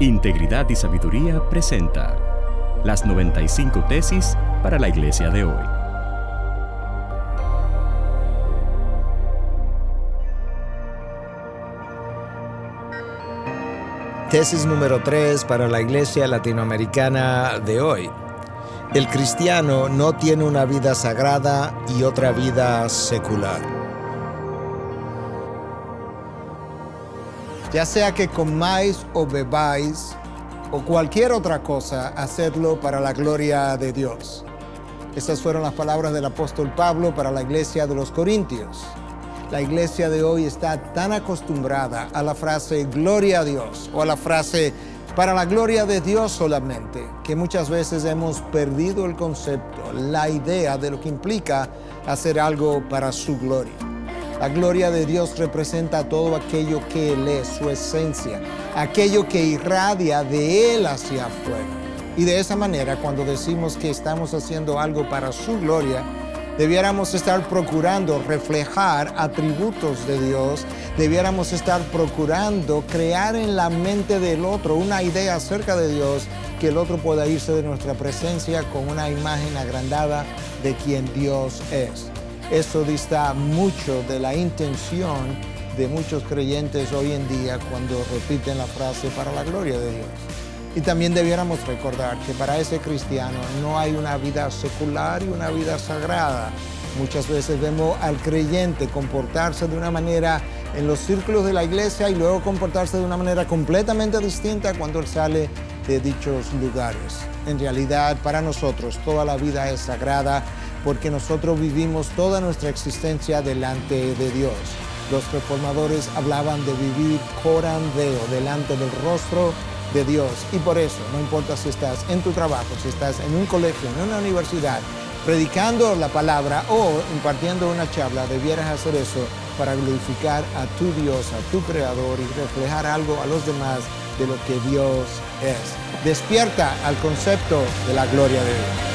Integridad y Sabiduría presenta las 95 tesis para la iglesia de hoy. Tesis número 3 para la iglesia latinoamericana de hoy. El cristiano no tiene una vida sagrada y otra vida secular. Ya sea que comáis o bebáis o cualquier otra cosa, hacedlo para la gloria de Dios. Estas fueron las palabras del apóstol Pablo para la iglesia de los Corintios. La iglesia de hoy está tan acostumbrada a la frase gloria a Dios o a la frase para la gloria de Dios solamente, que muchas veces hemos perdido el concepto, la idea de lo que implica hacer algo para su gloria. La gloria de Dios representa todo aquello que Él es, su esencia, aquello que irradia de Él hacia afuera. Y de esa manera, cuando decimos que estamos haciendo algo para su gloria, debiéramos estar procurando reflejar atributos de Dios, debiéramos estar procurando crear en la mente del otro una idea acerca de Dios, que el otro pueda irse de nuestra presencia con una imagen agrandada de quien Dios es. Eso dista mucho de la intención de muchos creyentes hoy en día cuando repiten la frase para la gloria de Dios. Y también debiéramos recordar que para ese cristiano no hay una vida secular y una vida sagrada. Muchas veces vemos al creyente comportarse de una manera en los círculos de la iglesia y luego comportarse de una manera completamente distinta cuando él sale de dichos lugares. En realidad, para nosotros toda la vida es sagrada porque nosotros vivimos toda nuestra existencia delante de Dios. Los reformadores hablaban de vivir corandeo, delante del rostro de Dios. Y por eso, no importa si estás en tu trabajo, si estás en un colegio, en una universidad, predicando la palabra o impartiendo una charla, debieras hacer eso para glorificar a tu Dios, a tu Creador y reflejar algo a los demás de lo que Dios es. Despierta al concepto de la gloria de Dios.